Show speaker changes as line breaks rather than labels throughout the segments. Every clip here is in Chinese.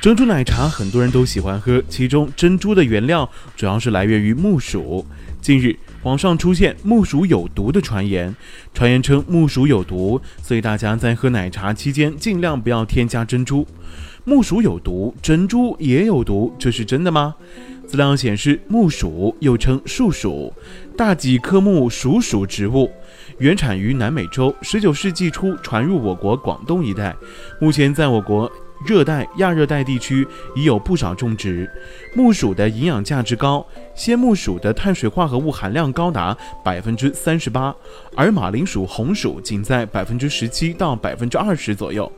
珍珠奶茶很多人都喜欢喝，其中珍珠的原料主要是来源于木薯。近日，网上出现木薯有毒的传言，传言称木薯有毒，所以大家在喝奶茶期间尽量不要添加珍珠。木薯有毒，珍珠也有毒，这是真的吗？资料显示，木薯又称树薯，大戟科木薯属植物，原产于南美洲，十九世纪初传入我国广东一带，目前在我国。热带、亚热带地区已有不少种植。木薯的营养价值高，鲜木薯的碳水化合物含量高达百分之三十八，而马铃薯、红薯仅在百分之十七到百分之二十左右。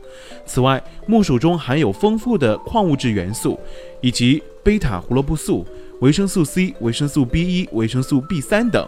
此外，木薯中含有丰富的矿物质元素，以及贝塔胡萝卜素、维生素 C、维生素 B 一、维生素 B 三等。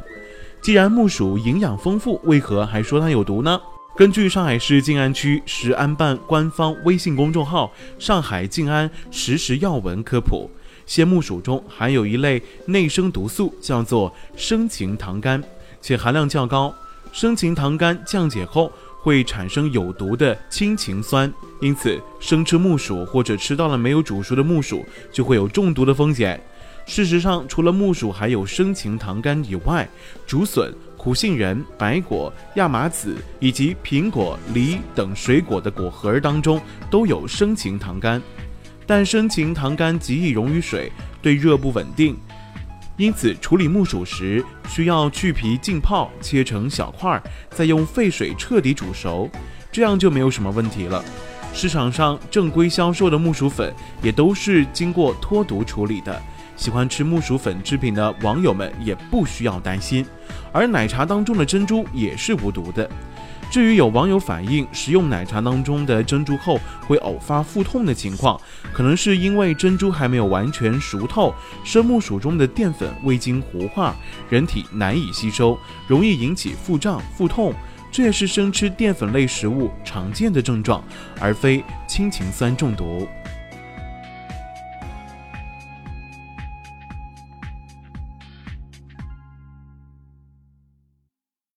既然木薯营养丰富，为何还说它有毒呢？根据上海市静安区食安办官方微信公众号“上海静安实时要闻”科普，鲜木薯中含有一类内生毒素，叫做生禽糖苷，且含量较高。生禽糖苷降解后会产生有毒的氢氰酸，因此生吃木薯或者吃到了没有煮熟的木薯，就会有中毒的风险。事实上，除了木薯含有生禽糖苷以外，竹笋。苦杏仁、白果、亚麻籽以及苹果、梨等水果的果核当中都有生禽糖苷，但生禽糖苷极易溶于水，对热不稳定，因此处理木薯时需要去皮浸泡，切成小块，再用沸水彻底煮熟，这样就没有什么问题了。市场上正规销售的木薯粉也都是经过脱毒处理的。喜欢吃木薯粉制品的网友们也不需要担心，而奶茶当中的珍珠也是无毒的。至于有网友反映食用奶茶当中的珍珠后会偶发腹痛的情况，可能是因为珍珠还没有完全熟透，生木薯中的淀粉未经糊化，人体难以吸收，容易引起腹胀、腹痛。这也是生吃淀粉类食物常见的症状，而非氢氰酸中毒。